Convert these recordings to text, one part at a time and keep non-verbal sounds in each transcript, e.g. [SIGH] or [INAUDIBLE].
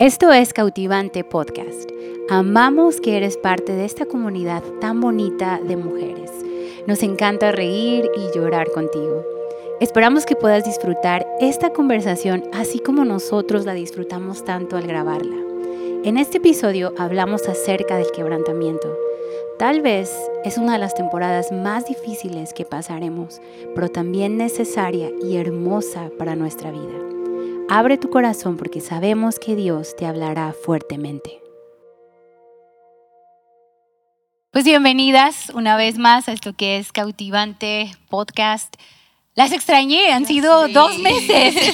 Esto es Cautivante Podcast. Amamos que eres parte de esta comunidad tan bonita de mujeres. Nos encanta reír y llorar contigo. Esperamos que puedas disfrutar esta conversación así como nosotros la disfrutamos tanto al grabarla. En este episodio hablamos acerca del quebrantamiento. Tal vez es una de las temporadas más difíciles que pasaremos, pero también necesaria y hermosa para nuestra vida. Abre tu corazón porque sabemos que Dios te hablará fuertemente. Pues bienvenidas una vez más a esto que es Cautivante Podcast. Las extrañé, han sido dos meses [LAUGHS]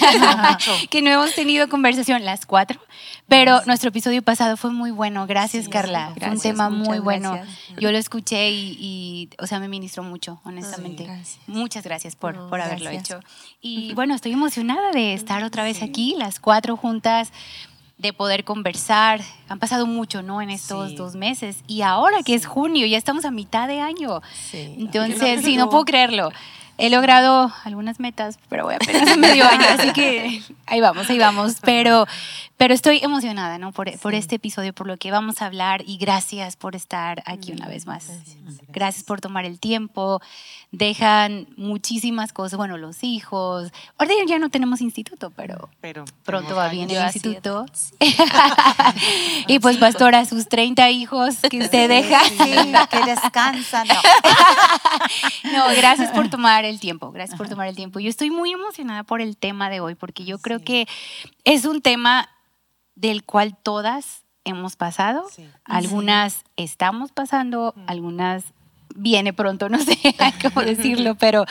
[LAUGHS] que no hemos tenido conversación, las cuatro, pero nuestro episodio pasado fue muy bueno. Gracias, Carla. fue un tema muy bueno. Yo lo escuché y, o sea, me ministró mucho, honestamente. Muchas gracias por, por haberlo hecho. Y bueno, estoy emocionada de estar otra vez aquí, las cuatro juntas de poder conversar. Han pasado mucho, ¿no? En estos dos meses. Y ahora que es junio, ya estamos a mitad de año. Entonces, sí, no puedo creerlo. He logrado algunas metas, pero voy apenas a medio año, así que ahí vamos, ahí vamos. Pero, pero estoy emocionada, ¿no? Por, por este episodio, por lo que vamos a hablar y gracias por estar aquí una vez más. Gracias por tomar el tiempo. Dejan muchísimas cosas, bueno, los hijos. Ahora ya no tenemos instituto, pero, pero pronto va bien el instituto. [LAUGHS] y pues, pastora, sus 30 hijos que usted deja. que descansan. No. [LAUGHS] no, gracias por tomar el tiempo, gracias por tomar el tiempo. Yo estoy muy emocionada por el tema de hoy porque yo creo que es un tema del cual todas hemos pasado, algunas estamos pasando, algunas viene pronto, [LAUGHS] no sé cómo decirlo, pero,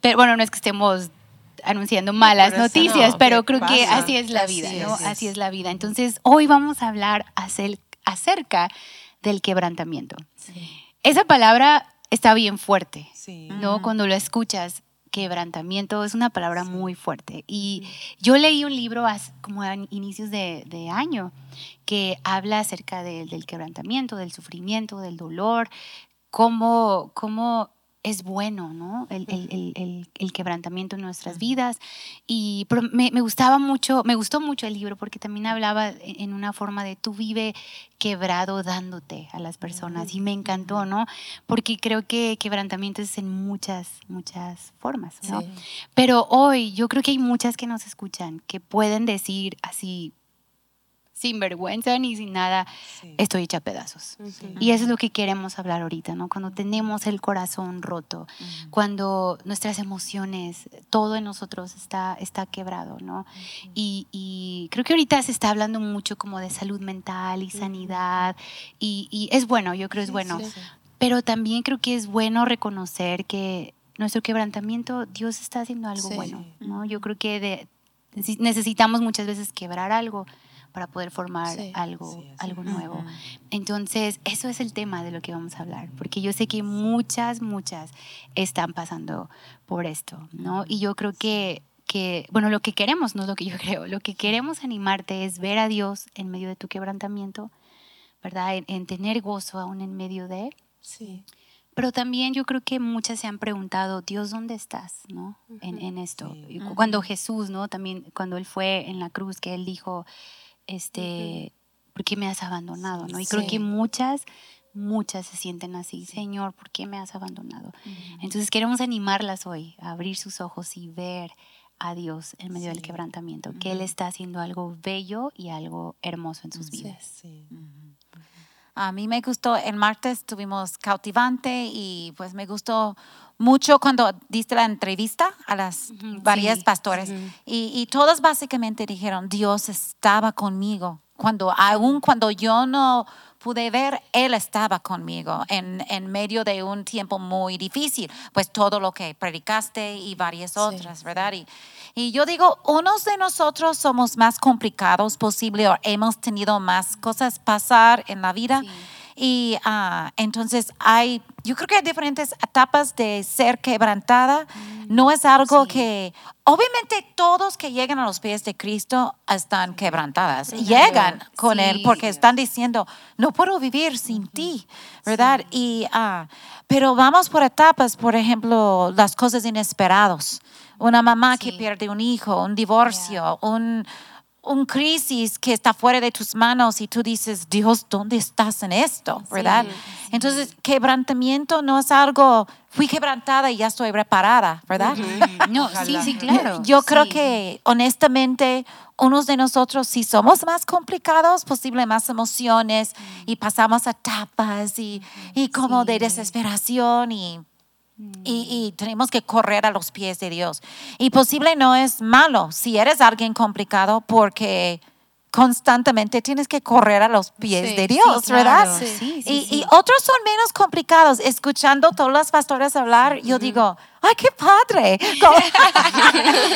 pero bueno, no es que estemos anunciando malas noticias, pero creo que así es la vida, ¿no? Así es. la vida. Entonces, hoy vamos a hablar acerca del quebrantamiento. Esa palabra está bien fuerte, ¿no? Cuando lo escuchas, quebrantamiento es una palabra muy fuerte. Y yo leí un libro como a inicios de, año que habla acerca del quebrantamiento, del sufrimiento, del dolor, cómo, cómo es bueno, ¿no? El, quebrantamiento en nuestras vidas. Y me, gustaba mucho, me gustó mucho el libro porque también hablaba en una forma de tú vive quebrado dándote a las personas. Y me encantó, ¿no? Porque creo que quebrantamiento es en muchas, muchas formas, ¿no? Pero hoy yo creo que hay muchas que nos escuchan que pueden decir así, sin vergüenza ni sin nada, estoy hecha pedazos. Y eso es lo que queremos hablar ahorita, ¿no? Cuando tenemos el corazón roto, cuando nuestras emociones, todo en nosotros está, está quebrado, ¿no? y, creo que ahorita se está hablando mucho como de salud mental y sanidad, y, es bueno, yo creo es bueno, pero también creo que es bueno reconocer que nuestro quebrantamiento, Dios está haciendo algo bueno, ¿no? Yo creo que necesitamos muchas veces quebrar algo para poder formar algo, algo nuevo. Entonces, eso es el tema de lo que vamos a hablar, porque yo sé que muchas, muchas están pasando por esto, ¿no? Y yo creo que, que, bueno, lo que queremos, no es lo que yo [LAUGHS] creo, lo que queremos animarte es ver a Dios en medio de tu quebrantamiento, ¿verdad? En, tener gozo aún en medio de... Sí. Pero también yo creo que muchas se han preguntado, Dios, ¿dónde estás? ¿no? en, en, esto. Cuando Jesús, ¿no? También cuando Él fue en la cruz, que Él dijo, este, ¿por qué me has abandonado? ¿no? Y creo que muchas, muchas se sienten así, Señor, ¿por qué me has abandonado? Entonces queremos animarlas hoy a abrir sus ojos y ver a Dios en medio del quebrantamiento, que Él está haciendo algo bello y algo hermoso en sus vidas. A mí me gustó, el martes tuvimos cautivante y pues me gustó mucho cuando diste la entrevista a las varias pastores y, y todos básicamente dijeron, Dios estaba conmigo. Cuando, aún cuando yo no pude ver, Él estaba conmigo en, en, medio de un tiempo muy difícil, pues todo lo que predicaste y varias otras, ¿verdad? Y, y, yo digo, unos de nosotros somos más complicados posible o hemos tenido más cosas pasar en la vida. Y uh, entonces hay, yo creo que hay diferentes etapas de ser quebrantada. Mm, no es algo que, obviamente todos que llegan a los pies de Cristo están quebrantadas. Llegan con Él porque están diciendo, no puedo vivir sin ti, ¿verdad? Y, uh, pero vamos por etapas, por ejemplo, las cosas inesperadas. Una mamá que pierde un hijo, un divorcio, un un crisis que está fuera de tus manos y tú dices, Dios, ¿dónde estás en esto? ¿Verdad? Entonces, quebrantamiento no es algo, fui quebrantada y ya estoy reparada, ¿verdad? [LAUGHS] No, sí, sí, claro. Yo creo Sí. que honestamente unos de nosotros sí somos más complicados, posible más emociones y pasamos etapas y, y como de desesperación y, y, y tenemos que correr a los pies de Dios. Y posible no es malo si eres alguien complicado porque constantemente tienes que correr a los pies Sí, de Dios, claro. ¿verdad? Sí, sí, y, sí. y otros son menos complicados. Escuchando todas las pastoras hablar, yo digo, ¡ay, qué padre! [LAUGHS]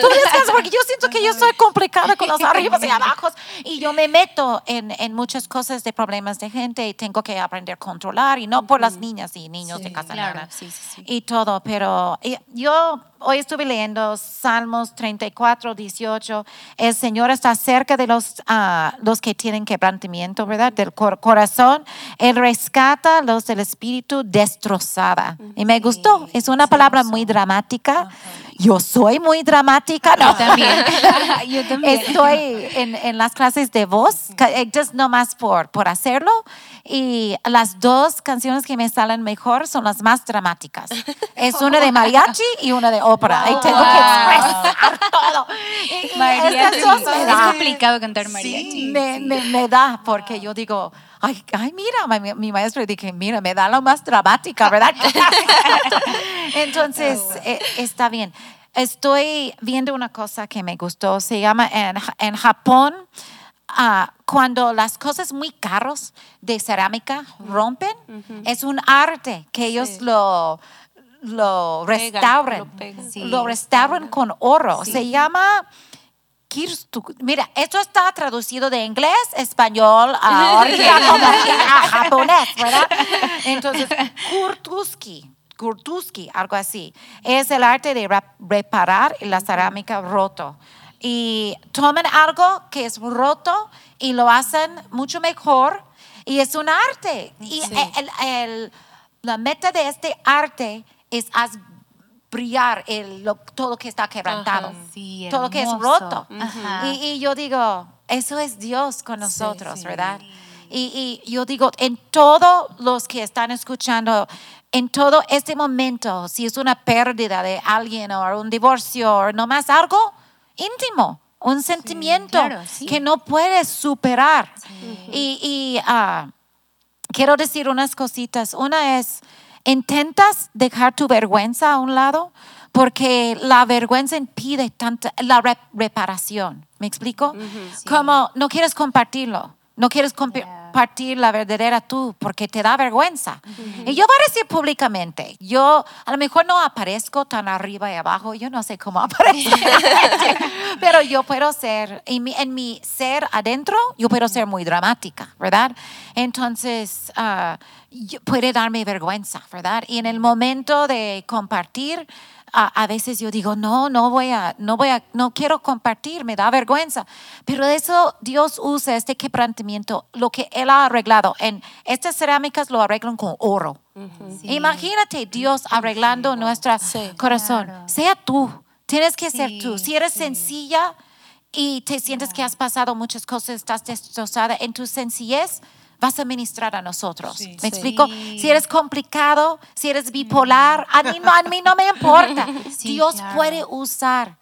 Tú porque yo siento que yo soy complicada con los arribas y abajos y yo me meto en, en muchas cosas de problemas de gente y tengo que aprender a controlar y no por las niñas y niños de casa Claro, sí, sí, sí. y todo, pero yo hoy estuve leyendo Salmos 34, 18. El Señor está cerca de los, ah, los que tienen quebrantamiento, ¿verdad? Del cor- corazón. Él rescata los del espíritu destrozada. Y me gustó. Es una palabra muy dramática. Yo soy muy dramática, ¿no? Yo también. [LAUGHS] Yo también. Estoy en, en las clases de voz, eh, just no más por, por hacerlo. Y las dos canciones que me salen mejor son las más dramáticas. Es una de mariachi y una de ópera. Y tengo que Wow. expresar todo. [LAUGHS] Mariachi. Es da, complicado cantar mariachi. me, me- me da, porque yo digo, ay, ay mira, mi, mi maestro dije, mira, me da lo más dramática, ¿verdad? [LAUGHS] Entonces, eh, está bien. Estoy viendo una cosa que me gustó, se llama en, Ja- en Japón, ah, cuando las cosas muy caros de cerámica rompen, es un arte que ellos lo, lo Pegan, restauran, lo pegan. Sí. lo restauran con oro. Se llama. Mira, esto está traducido de inglés, español, a, [LAUGHS] japonés, ¿verdad? [LAUGHS] Entonces, Kurtuski, Kurtuski, algo así, es el arte de reparar la cerámica roto. Y toman algo que es roto y lo hacen mucho mejor y es un arte. Y el- el- la meta de este arte es brillar el, lo- todo que está quebrantado Ajá. Sí, todo que es roto. Y, y yo digo, eso es Dios con nosotros, sí. ¿verdad? Y, y yo digo, en todos los que están escuchando, en todo este momento, si es una pérdida de alguien o un divorcio o nomás algo íntimo, un sentimiento claro, sí. que no puedes superar. Y, y, ah, quiero decir unas cositas. Una es, intentas dejar tu vergüenza a un lado porque la vergüenza impide tanta, la re- reparación. ¿Me explico? Como no quieres compartirlo, no quieres compartir la verdadera tú porque te da vergüenza. Y yo voy a decir públicamente, yo a lo mejor no aparezco tan arriba y abajo, yo no sé cómo [LAUGHS] aparecer, [LAUGHS] pero yo puedo ser, en mi, en mi ser adentro, yo puedo ser muy dramática, ¿verdad? Entonces, yo- puede darme vergüenza, ¿verdad? Y en el momento de compartir, a, a veces yo digo, no, no voy a, no voy a, no quiero compartir, me da vergüenza. Pero eso Dios usa este quebrantamiento, lo que Él ha arreglado. En estas cerámicas lo arreglan con oro. Imagínate Dios arreglando nuestro Sí. corazón. Claro. Sea tú, tienes que ser Sí, tú. Si eres sí. sencilla y te sientes que has pasado muchas cosas, estás destrozada, en tu sencillez vas a ministrar a nosotros. Sí. ¿Me Sí. explico? Si eres complicado, si eres bipolar, a mí no, a mí no me importa. [LAUGHS] Sí, Dios claro. puede usar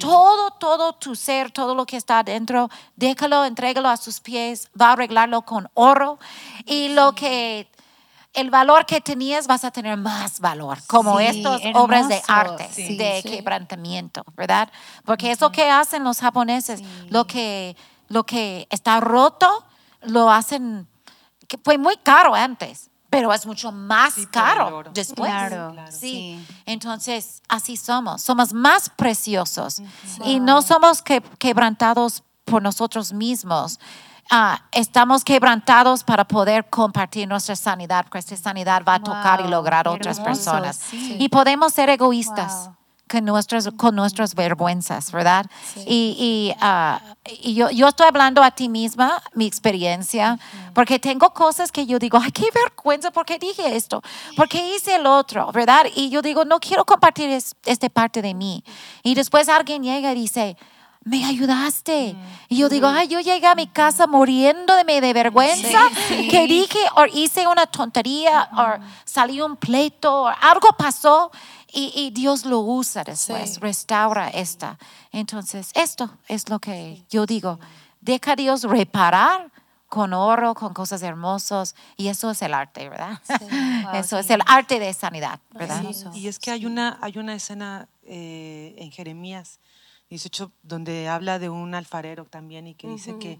todo, todo tu ser, todo lo que está adentro, déjalo, entrégalo a sus pies, va a arreglarlo con oro y lo que el valor que tenías vas a tener más valor, como Sí, estas obras de hermoso. arte, Sí, de sí. quebrantamiento, ¿verdad? Porque eso que hacen los japoneses, lo que lo que está roto lo hacen que fue muy caro antes, pero es mucho más Sí, caro después. Claro, sí. sí. Entonces, así somos, somos más preciosos y no somos que- quebrantados por nosotros mismos. Ah, estamos quebrantados para poder compartir nuestra sanidad, porque esta sanidad va a tocar y lograr a otras hermoso, personas. sí. Y podemos ser egoístas. Wow. Con nuestras, con nuestras vergüenzas, ¿verdad? Y, y, ah, y yo, yo estoy hablando a ti misma, mi experiencia, porque tengo cosas que yo digo, ay, qué vergüenza, ¿por qué dije esto? ¿Por qué hice el otro? ¿Verdad? Y yo digo, no quiero compartir es- esta parte de mí. Y después alguien llega y dice, me ayudaste. Y yo digo, ay, yo llegué a mi casa muriéndome de vergüenza [LAUGHS] que dije o hice una tontería o salió un pleito o algo pasó y, y Dios lo usa después, restaura esta. Entonces, esto es lo que yo digo. Deja a Dios reparar con oro, con cosas hermosas. Y eso es el arte, ¿verdad? [LAUGHS] eso es el arte de sanidad, ¿verdad? y es que hay una, hay una escena eh, en Jeremías 18 donde habla de un alfarero también y que dice que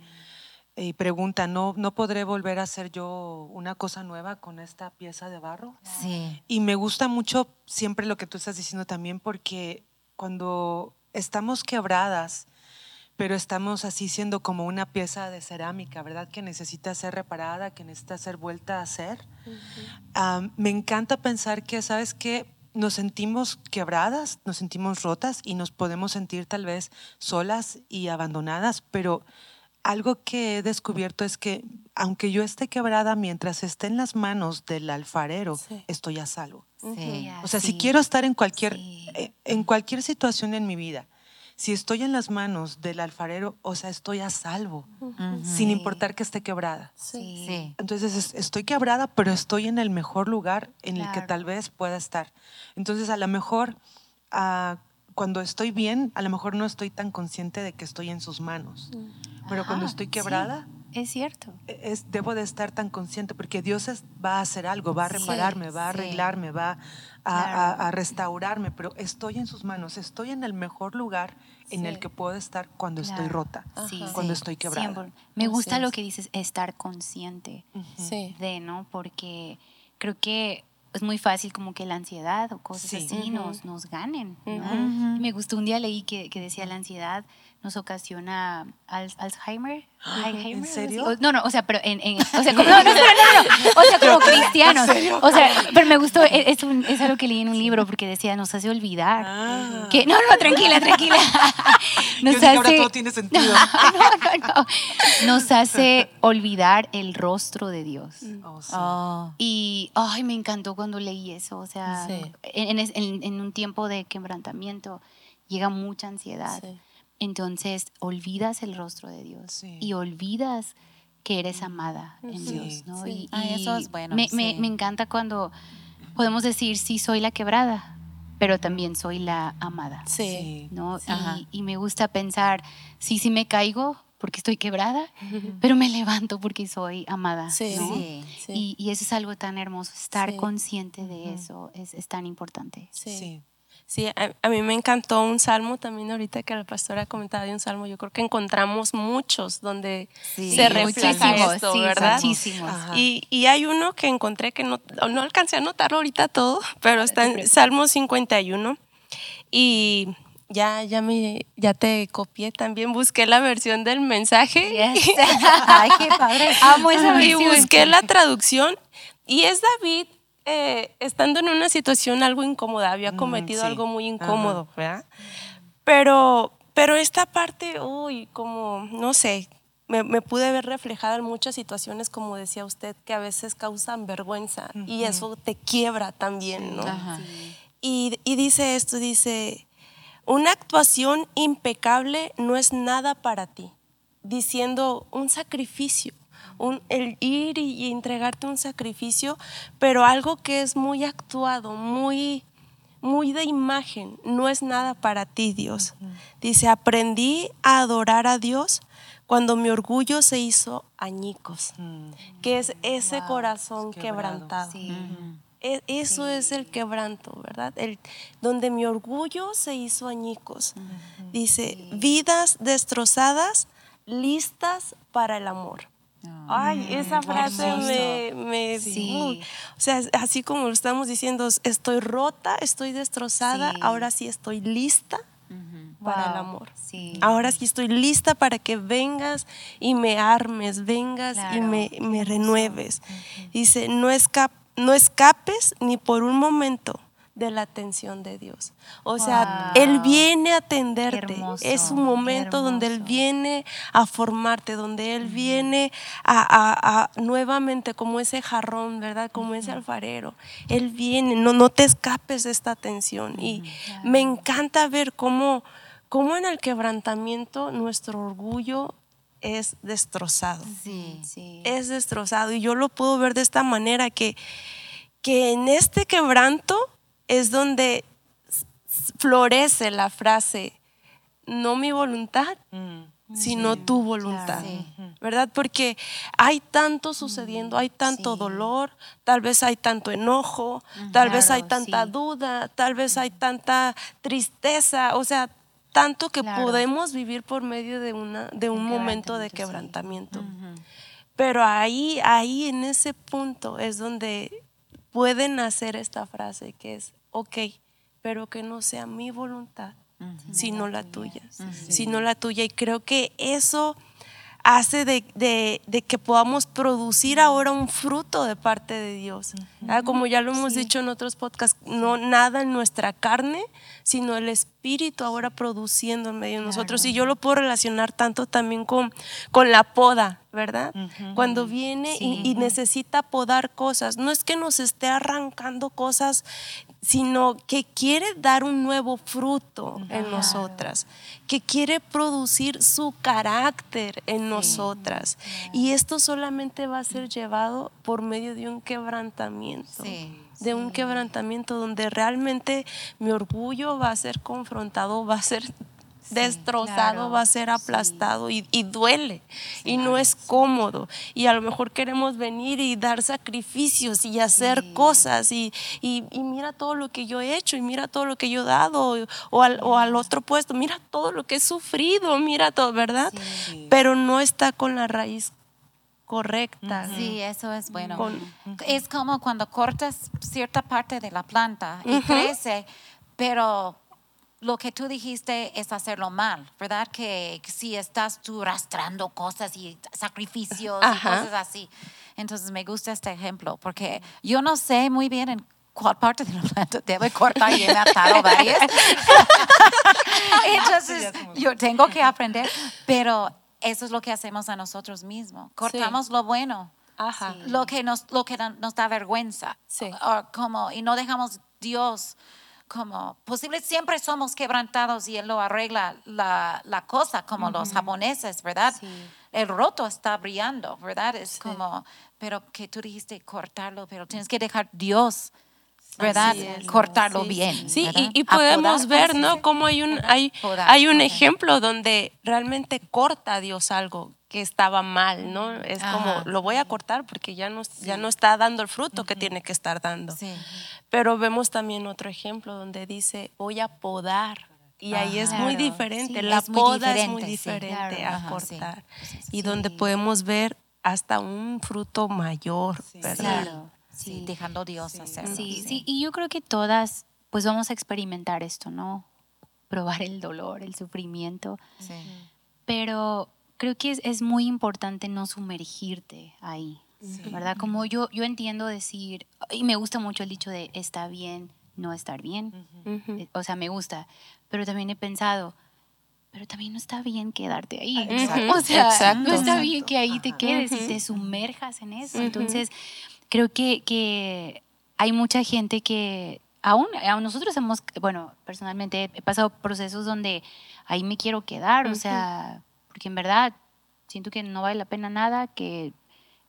y pregunta, ¿no, ¿no podré volver a hacer yo una cosa nueva con esta pieza de barro? Sí. Y me gusta mucho siempre lo que tú estás diciendo también porque cuando estamos quebradas, pero estamos así siendo como una pieza de cerámica, ¿verdad? Que necesita ser reparada, que necesita ser vuelta a hacer. me encanta pensar que, ¿sabes qué? Nos sentimos quebradas, nos sentimos rotas y nos podemos sentir tal vez solas y abandonadas, pero algo que he descubierto es que aunque yo esté quebrada mientras esté en las manos del alfarero, estoy a salvo. O sea, si quiero estar en cualquier, eh, en cualquier situación en mi vida, si estoy en las manos del alfarero, o sea, estoy a salvo, sin importar que esté quebrada. Entonces, estoy quebrada, pero estoy en el mejor lugar en el que tal vez pueda estar. Entonces, a lo mejor ah, cuando estoy bien, a lo mejor no estoy tan consciente de que estoy en sus manos. Pero cuando estoy quebrada, es cierto. E, es, debo de estar tan consciente porque Dios va a hacer algo, va a repararme, va a arreglarme, va a, restaurarme, pero estoy en sus manos, estoy en el mejor lugar en el que puedo estar cuando estoy rota, cuando estoy quebrada. Me gusta lo que dices, estar consciente de, ¿no? Porque creo que es muy fácil como que la ansiedad o cosas así nos, nos ganen. Me gustó un día leí que, que decía la ansiedad nos ocasiona Alzheimer. ¿En serio? no, no, o sea, pero en, en o sea, [LAUGHS] como, no, no, no, no, o sea, como cristianos. O sea, pero me gustó, e, es, un, es, algo que leí en un libro porque decía, nos hace olvidar. Ah. Que, no, no, tranquila, tranquila. [LAUGHS] Nos hace, ahora todo tiene sentido. [LAUGHS] No, no, no. Nos hace olvidar el rostro de Dios. Oh, sí. oh. Y, ay, me encantó cuando leí eso. O sea, en, en, en, un tiempo de quebrantamiento llega mucha ansiedad. Sí entonces olvidas el rostro de Dios y olvidas que eres amada en Dios, ¿no? Y, ah, eso es bueno. Me, me, me, encanta cuando podemos decir, sí, soy la quebrada, pero también soy la amada. Sí. ¿no? Y, y, me gusta pensar, sí, sí me caigo porque estoy quebrada, pero me levanto porque soy amada. Sí. Y, y, eso es algo tan hermoso, estar consciente de eso es, es tan importante. Sí. Sí, a, mí me encantó un salmo también ahorita que la pastora comentaba de un salmo. Yo creo que encontramos muchos donde se refleja esto, ¿verdad? Muchísimos. Y, y, hay uno que encontré que no, no alcancé a notarlo ahorita todo, pero está en Salmo 51 y ya, ya, me, ya te copié también, busqué la versión del mensaje. [LAUGHS] [LAUGHS] Ay, qué padre. Amo esa versión. Y busqué la traducción y es David eh, estando en una situación algo incómoda, había mm, cometido algo muy incómodo, ¿verdad? Pero, pero esta parte, uy, como, no sé, me, pude ver reflejada en muchas situaciones, como decía usted, que a veces causan vergüenza y eso te quiebra también, ¿no? Y, y dice esto, dice, una actuación impecable no es nada para ti, diciendo un sacrificio el ir y, entregarte un sacrificio, pero algo que es muy actuado, muy, muy de imagen, no es nada para ti, Dios. Dice, aprendí a adorar a Dios cuando mi orgullo se hizo añicos, mm. que es ese corazón quebrantado. E, eso es el quebranto, ¿verdad? El, donde mi orgullo se hizo añicos. Dice, vidas destrozadas, listas para el amor. Ay, esa frase me, me sí. o sea, así como lo estamos diciendo, estoy rota, estoy destrozada, ahora sí estoy lista para el amor. Ahora sí estoy lista para que vengas y me armes, vengas y me, me renueves. Dice, no, no escapes ni por un momento de la atención de Dios. O sea, Él viene a atenderte. es un momento donde Él viene a formarte, donde Él viene a, nuevamente como ese jarrón, ¿verdad? Como ese alfarero. Él viene, no, no te escapes de esta atención. Y me encanta ver cómo cómo en el quebrantamiento nuestro orgullo es destrozado. Sí. Sí. Es destrozado. Y yo lo puedo ver de esta manera, que, que en este quebranto es donde florece la frase, no mi voluntad, Mm. sino tu voluntad. Sí. ¿Verdad? Porque hay tanto sucediendo, hay tanto sí. dolor, tal vez hay tanto enojo, tal vez hay tanta sí. duda, tal vez hay tanta tristeza, o sea, tanto que Claro. podemos vivir por medio de, una, de un momento de quebrantamiento, quebrantamiento. Pero ahí, ahí en ese punto es donde puede nacer esta frase que es, ok, pero que no sea mi voluntad, sino la tuya, sino la tuya. Y creo que eso hace de, de- de que podamos producir ahora un fruto de parte de Dios. Ah, Como ya lo hemos dicho en otros podcasts, no nada en nuestra carne, sino el Espíritu ahora produciendo en medio de nosotros. Y yo lo puedo relacionar tanto también con, con la poda, ¿verdad? Cuando viene y- y, necesita podar cosas, no es que nos esté arrancando cosas, sino que quiere dar un nuevo fruto en nosotras, que quiere producir su carácter en nosotras. Y esto solamente va a ser llevado por medio de un quebrantamiento. Sí, de un quebrantamiento donde realmente mi orgullo va a ser confrontado, va a ser destrozado, claro, va a ser aplastado y, y duele. Y no es cómodo. Y a lo mejor queremos venir y dar sacrificios y hacer cosas y, y- y mira todo lo que yo he hecho y mira todo lo que yo he dado o al, o al otro puesto, mira todo lo que he sufrido, mira todo, ¿verdad? Pero no está con la raíz correcta. Sí, eso es bueno. Con- Es como cuando cortas cierta parte de la planta y crece, pero lo que tú dijiste es hacerlo mal, ¿verdad? Que si estás tú rastrando cosas y sacrificios y cosas así. Entonces me gusta este ejemplo porque yo no sé muy bien en cuál parte de la planta debe cortar y he matado [LAUGHS] varias. Entonces yo tengo que aprender, pero eso es lo que hacemos a nosotros mismos. Cortamos lo bueno Ajá. lo que nos lo que da- nos da vergüenza Sí. O como y no dejamos Dios como posible siempre somos quebrantados y él lo arregla la, la cosa como los japoneses verdad el roto está brillando verdad es como pero que tú dijiste cortarlo pero tienes que dejar Dios verdad cortarlo Sí. bien Sí, y, podemos podar, ver, ¿cómo se ¿no? Cómo hay un, hay, Podar, hay un ejemplo donde realmente corta Dios algo que estaba mal, ¿no? Es como, lo voy a cortar porque ya no, ya no está dando el fruto que tiene que estar dando. Sí. Pero vemos también otro ejemplo donde dice, voy a podar. Y ahí es muy Claro, diferente, sí. la Es muy poda es muy diferente, sí. diferente Claro. a Ajá, sí. cortar. Y donde podemos ver hasta un fruto mayor, ¿verdad? Claro. Sí, dejando Dios hacerlo Sí, sí, y yo creo que todas, pues vamos a experimentar esto, ¿no? Probar el dolor, el sufrimiento, Sí. pero creo que es, es muy importante no sumergirte ahí, ¿verdad? Como yo, yo entiendo decir, y me gusta mucho el dicho de está bien no estar bien, Ujú. eh, o sea, me gusta, pero también he pensado, pero también no está bien quedarte ahí. Exacto, O sea, exacto. no está bien que ahí te quedes y te sumerjas en eso. Entonces, creo que, que hay mucha gente que aún, aún nosotros hemos, bueno, personalmente he pasado procesos donde ahí me quiero quedar, o sea, porque en verdad siento que no vale la pena nada, que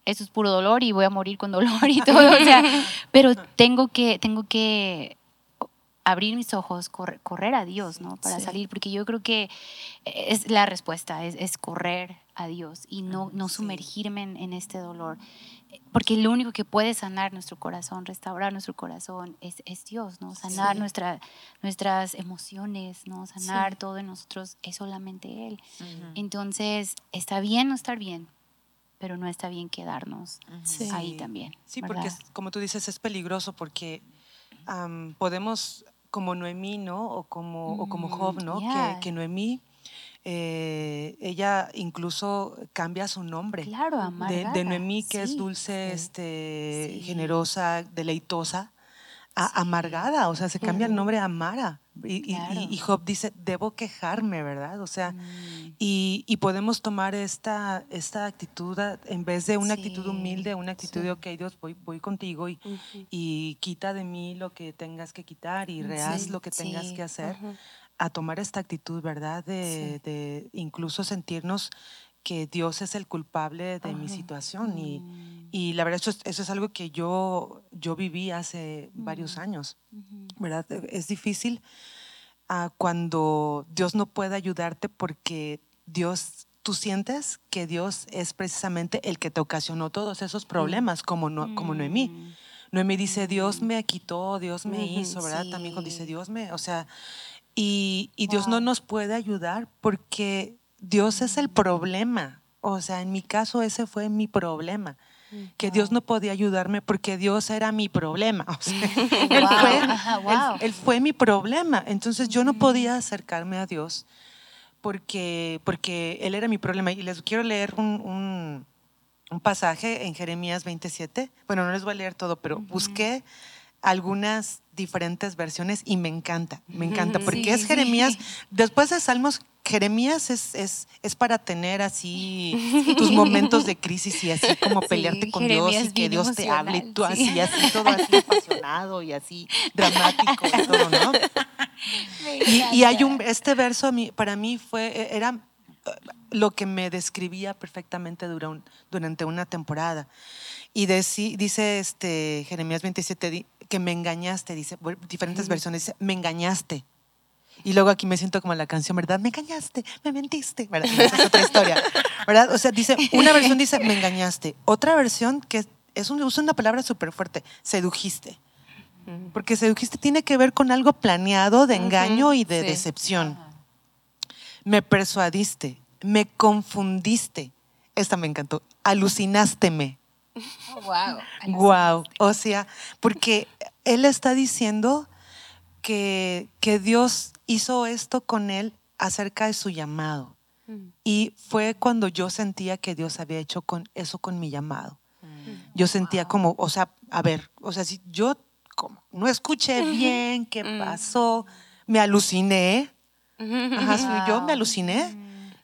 eso es puro dolor y voy a morir con dolor y todo, o sea, [LAUGHS] pero tengo que, tengo que abrir mis ojos, correr, correr a Dios, ¿no? Para Sí. salir, porque yo creo que es la respuesta, es, es correr a Dios y no, no sumergirme en, en este dolor. Porque lo único que puede sanar nuestro corazón, restaurar nuestro corazón, es, es Dios, ¿no? Sanar Sí. nuestra, nuestras emociones, ¿no? Sanar Sí. todo en nosotros, es solamente Él. Entonces, está bien no estar bien, pero no está bien quedarnos Sí. ahí también. Sí, porque como tú dices, es peligroso porque am, podemos, como Noemí, ¿no? O como, o como Job, ¿no? yeah. Que, que Noemí, eh, ella incluso cambia su nombre. Claro, de, amargada. de Noemí, que es sí. dulce, este, Sí. generosa, deleitosa, a amargada, o sea, se cambia el nombre a Amara. Y, y- Claro. y- y Job dice, debo quejarme, ¿verdad? O sea, Mm. y, y podemos tomar esta, esta actitud, en vez de una actitud humilde, una actitud de, ok, Dios, voy, voy contigo y, y quita de mí lo que tengas que quitar y rehaz Sí, lo que tengas que hacer. A tomar esta actitud, ¿verdad? De, de incluso sentirnos que Dios es el culpable de mi situación. Y, Mm. y la verdad, eso es, eso es algo que yo, yo viví hace varios años, ¿verdad? Es difícil ah, cuando Dios no puede ayudarte porque Dios, tú sientes que Dios es precisamente el que te ocasionó todos esos problemas, como, no, como Noemí. Mm. Noemí dice, Dios me quitó, Dios me hizo, ¿verdad? También cuando dice, sí. Dios me, o sea, y, y Dios no nos puede ayudar porque Dios es el problema. O sea, en mi caso ese fue mi problema. Que Dios no podía ayudarme porque Dios era mi problema. [LAUGHS] O sea, [LAUGHS] él, Wow. fue, Ajá, él- wow. él fue mi problema. Entonces yo no podía acercarme a Dios porque, porque Él era mi problema. Y les quiero leer un, un- un pasaje en Jeremías 27. Bueno, no les voy a leer todo, pero busqué algunas diferentes versiones y me encanta, me encanta, porque Sí, es sí. Jeremías, después de Salmos, Jeremías es, es, es para tener así [LAUGHS] tus momentos de crisis y así como pelearte Sí, con Dios y que Dios te hable y tú así, así, todo así [LAUGHS] apasionado y así dramático y todo, ¿no? [LAUGHS] Y, y hay un, este verso a mí- para mí fue, era eh, lo que me describía perfectamente durante una temporada. Y dice este Jeremías 27 di- que me engañaste, dice, diferentes versiones, dice, me engañaste. Y luego aquí me siento como la canción, ¿verdad? Me engañaste, me mentiste, ¿verdad? Esa es otra historia, ¿verdad? O sea, dice, una versión dice, me engañaste. Otra versión que es un, usa una palabra súper fuerte, sedujiste. Porque sedujiste tiene que ver con algo planeado de engaño y de sí. decepción. Me persuadiste, me confundiste. Esta me encantó. Alucinásteme. Oh, wow. Wow. O sea, porque él está diciendo que, que Dios hizo esto con él acerca de su llamado. Y fue cuando yo sentía que Dios había hecho con eso con mi llamado. Yo sentía como, o sea, a ver, o sea, si yo como no escuché bien qué pasó, me aluciné. Ajá, yo me aluciné.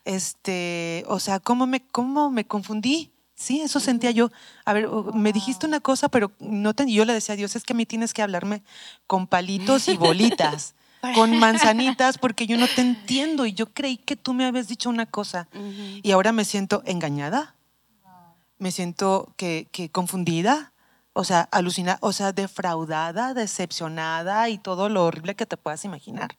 Este, o sea, ¿cómo me, cómo me confundí? Sí, eso sentía yo. A ver, me dijiste una cosa, pero no te, y yo le decía a Dios, es que a mí tienes que hablarme con palitos y bolitas, [LAUGHS] con manzanitas, porque yo no te entiendo y yo creí que tú me habías dicho una cosa y ahora me siento engañada, me siento que, que confundida, o sea, alucinada, o sea, defraudada, decepcionada y todo lo horrible que te puedas imaginar.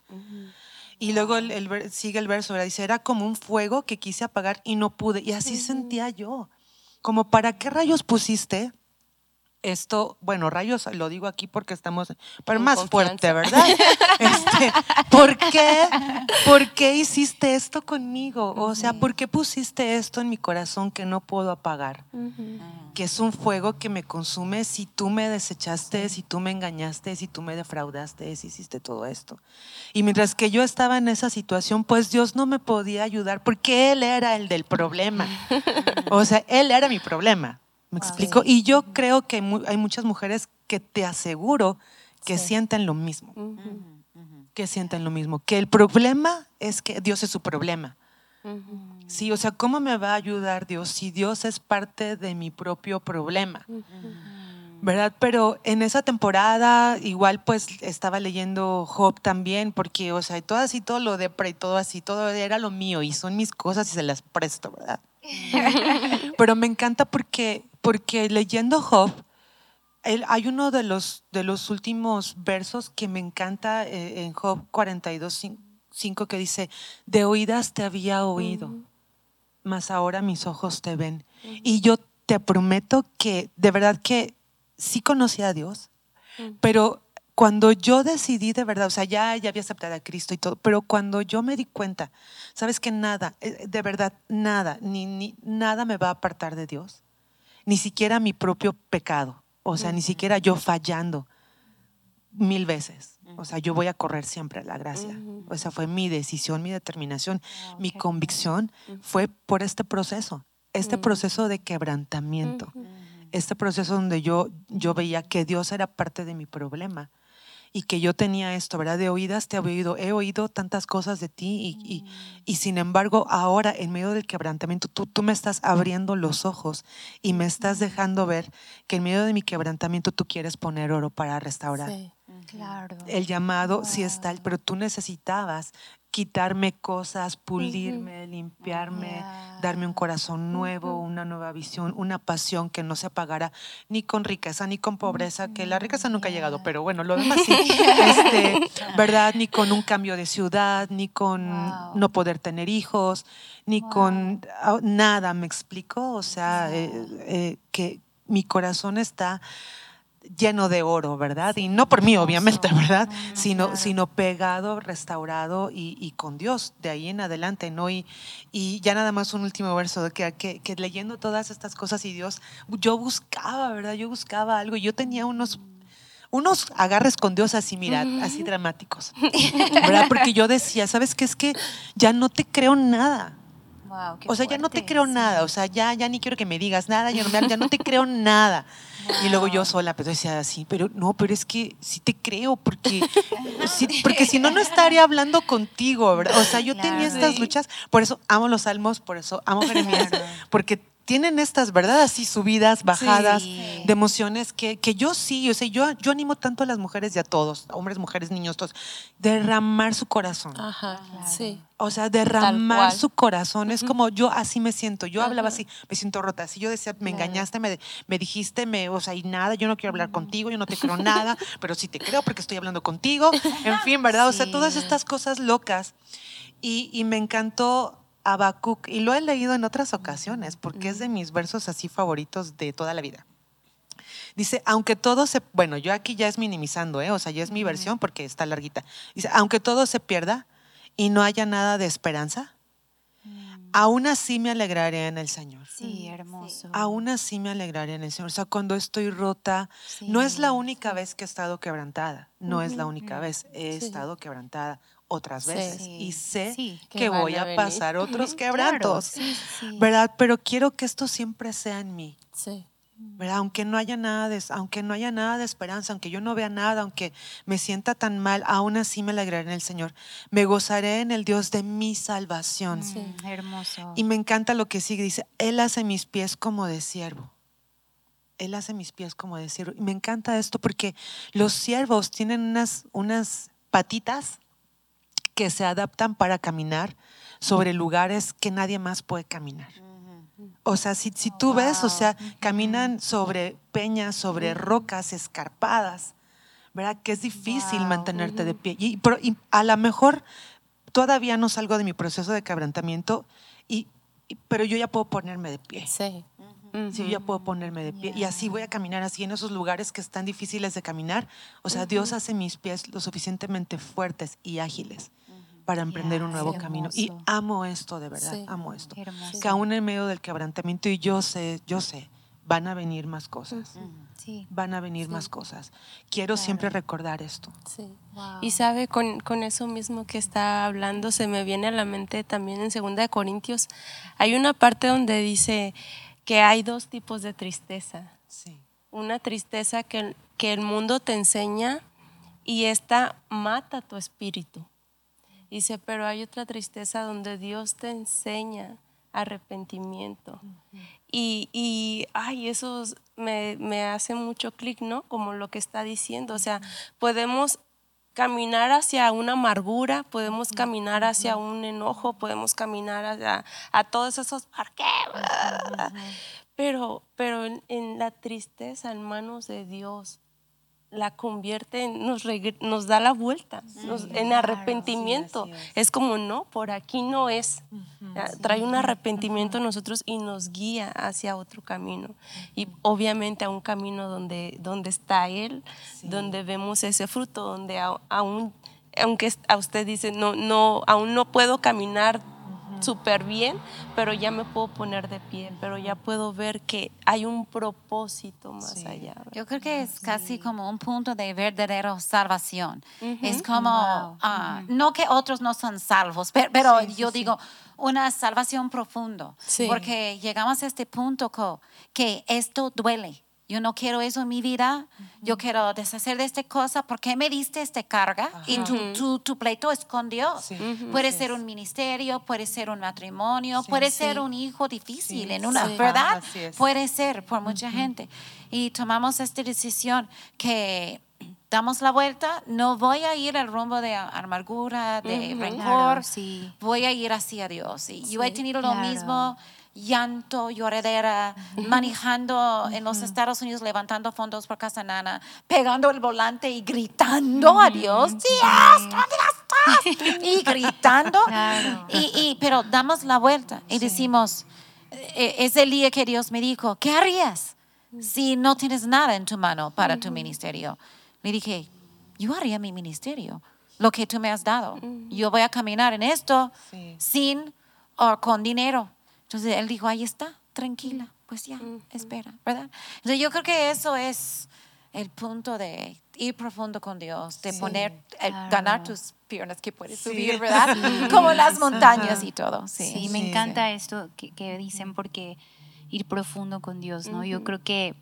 Y luego el, el sigue el verso, ¿verdad? dice, era como un fuego que quise apagar y no pude. Y así sentía yo. Como, ¿para qué rayos pusiste esto? Bueno, rayos lo digo aquí porque estamos, pero En más confianza. fuerte, ¿verdad? [LAUGHS] Este, ¿Por qué? ¿Por qué hiciste esto conmigo? O sea, ¿por qué pusiste esto en mi corazón que no puedo apagar? que es un fuego que me consume si tú me desechaste, si tú me engañaste, si tú me defraudaste, si hiciste todo esto. Y mientras que yo estaba en esa situación, pues Dios no me podía ayudar porque Él era el del problema. [LAUGHS] O sea, Él era mi problema. ¿Me explico? Y yo creo que hay muchas mujeres que te aseguro que sienten lo mismo. Que sienten lo mismo. Que el problema es que Dios es su problema. Sí, o sea, ¿cómo me va a ayudar Dios si Dios es parte de mi propio problema? ¿Verdad? Pero en esa temporada igual pues estaba leyendo Job también, porque, o sea, todo así, todo lo de y todo así, todo era lo mío y son mis cosas y se las presto, ¿verdad? [LAUGHS] Pero me encanta porque, porque leyendo Job, él- hay uno de los, de los últimos versos que me encanta eh, en Job 42, 5 que dice, de oídas te había oído, mas ahora mis ojos te ven. Y yo te prometo que de verdad que sí conocí a Dios, pero cuando yo decidí de verdad, o sea, ya, ya había aceptado a Cristo y todo, pero cuando yo me di cuenta, sabes que nada, eh, de verdad, nada, ni, ni nada me va a apartar de Dios, ni siquiera mi propio pecado, o sea, ni siquiera yo fallando mil veces. O sea, yo voy a correr siempre a la gracia. O sea, fue mi decisión, mi determinación, mi convicción fue por este proceso, este proceso de quebrantamiento, este proceso donde yo, yo veía que Dios era parte de mi problema y que yo tenía esto, ¿verdad? De oídas te he oído, he oído tantas cosas de ti y, y- y sin embargo ahora en medio del quebrantamiento tú, tú me estás abriendo los ojos y me estás dejando ver que en medio de mi quebrantamiento tú quieres poner oro para restaurar. Sí. Claro. El llamado sí está, pero tú necesitabas quitarme cosas, pulirme, limpiarme, darme un corazón nuevo, una nueva visión, una pasión que no se apagara ni con riqueza ni con pobreza, que la riqueza nunca ha llegado, pero bueno, lo demás sí, [LAUGHS] este, ¿verdad? Ni con un cambio de ciudad, ni con no poder tener hijos, ni con nada, ¿me explico? O sea, eh, eh, que mi corazón está lleno de oro, ¿verdad? y no por mí, obviamente, ¿verdad? sino, sino pegado, restaurado y, con Dios de ahí en adelante, ¿no? Y, y ya nada más un último verso, que, que, que, leyendo todas estas cosas y Dios, yo buscaba, ¿verdad? Yo buscaba algo, yo tenía unos unos agarres con Dios así, mira, así dramáticos, [LAUGHS] ¿verdad? Porque yo decía, ¿sabes qué? Es que ya no te creo nada. O sea, ya no te creo nada, o sea, ya, ya ni quiero que me digas nada, ya no, ya no te creo nada. [LAUGHS] Y luego yo sola, pero decía así, pero no, pero es que sí te creo, porque, [LAUGHS] porque si no, no estaría hablando contigo, ¿verdad? O sea, yo tenía estas luchas, por eso amo los salmos, por eso amo Jeremías, porque tienen estas, ¿verdad? Así subidas, bajadas de emociones que, que, yo sí, o sea, yo, yo animo tanto a las mujeres y a todos, hombres, mujeres, niños, todos, derramar su corazón. Ajá, sí. O sea, derramar su corazón. Es como yo así me siento. Yo hablaba así, me siento rota. Así yo decía, me engañaste, me, me dijiste, me, o sea, y nada, yo no quiero hablar contigo, yo no te creo nada, [LAUGHS] pero sí te creo porque estoy hablando contigo. En fin, ¿verdad? O sea, todas estas cosas locas. Y, y me encantó Habacuc, y lo he leído en otras ocasiones porque es de mis versos así favoritos de toda la vida. Dice, aunque todo se, bueno, yo aquí ya es minimizando, ¿eh? o sea, ya es mi versión porque está larguita. Dice, aunque todo se pierda y no haya nada de esperanza, mm. aún así me alegraré en el Señor. Sí, hermoso. Aún así me alegraré en el Señor. O sea, cuando estoy rota, no es la única vez que he estado quebrantada, no es la única vez, he estado quebrantada otras veces y sé que, voy a, pasar otros quebrantos, ¿verdad? Pero quiero que esto siempre sea en mí. ¿verdad? Aunque no haya nada de, aunque no haya nada de esperanza, aunque yo no vea nada, aunque me sienta tan mal, aún así me alegraré en el Señor. Me gozaré en el Dios de mi salvación. hermoso. Y me encanta lo que sigue, dice, Él hace mis pies como de siervo. Él hace mis pies como de siervo. Y me encanta esto porque los siervos tienen unas, unas patitas que se adaptan para caminar sobre lugares que nadie más puede caminar. O sea, si, si tú ves, o sea, caminan sobre peñas, sobre rocas escarpadas, ¿verdad? Que es difícil mantenerte de pie. Y, a lo mejor todavía no salgo de mi proceso de quebrantamiento, y, pero yo ya puedo ponerme de pie. Sí. Sí, yo ya puedo ponerme de pie. Y así voy a caminar así en esos lugares que están difíciles de caminar. O sea, Dios hace mis pies lo suficientemente fuertes y ágiles para emprender un nuevo camino. Y amo esto, de verdad, amo esto. Que aún en medio del quebrantamiento, y yo sé, yo sé, van a venir más cosas. Sí. Van a venir más cosas. Quiero siempre recordar esto. Sí. Y sabe, con, con, eso mismo que está hablando, se me viene a la mente también en 2 Corintios, hay una parte donde dice que hay dos tipos de tristeza. Sí. Una tristeza que, que el mundo te enseña y esta mata tu espíritu. Dice, pero hay otra tristeza donde Dios te enseña arrepentimiento. y, y, ay, eso me, me hace mucho clic, ¿no? Como lo que está diciendo. O sea, podemos caminar hacia una amargura, podemos caminar hacia un enojo, podemos caminar hacia a todos esos, ¿por qué? Pero, pero en la tristeza en manos de Dios, la convierte, nos, nos da la vuelta en arrepentimiento. es. como, no, por aquí no es. Trae un arrepentimiento a nosotros y nos guía hacia otro camino. Y obviamente a un camino donde, donde está Él, donde vemos ese fruto, donde aún, aunque a usted dice, no, no, aún no puedo caminar súper bien, pero ya me puedo poner de pie, pero ya puedo ver que hay un propósito más allá. Yo creo que es casi como un punto de verdadera salvación. Es como, ah, no que otros no son salvos, pero, yo digo, una salvación profundo, porque llegamos a este punto que esto duele yo no quiero eso en mi vida, yo quiero deshacer de esta cosa, ¿por qué me diste esta carga? Y tu, tu, pleito es con Dios. Puede ser un ministerio, puede ser un matrimonio, puede ser un hijo difícil, en una, ¿verdad? Puede ser por mucha gente. Y tomamos esta decisión que damos la vuelta, no voy a ir al rumbo de amargura, de rencor, Claro, sí. voy a ir hacia Dios. Y yo he Sí, tenido lo claro. mismo, llanto, lloradera, manejando en los Estados Unidos, levantando fondos por Casa Nana, pegando el volante y gritando a Dios, Dios, ¿dónde estás? [LAUGHS] Y gritando. Claro. Y, y- pero damos la vuelta y decimos, eh, es el día que Dios me dijo, ¿qué harías si no tienes nada en tu mano para tu ministerio? Le dije, yo haría mi ministerio, lo que tú me has dado. Yo voy a caminar en esto Sí. sin o con dinero. Entonces él dijo, ahí está, tranquila, pues ya, espera, ¿verdad? Entonces yo creo que eso es el punto de ir profundo con Dios, de poner, eh, claro. ganar tus piernas que puedes Sí. subir, ¿verdad? Como las montañas y todo. Sí, Sí, me Sí. encanta esto que, que dicen porque ir profundo con Dios, ¿no? Yo creo que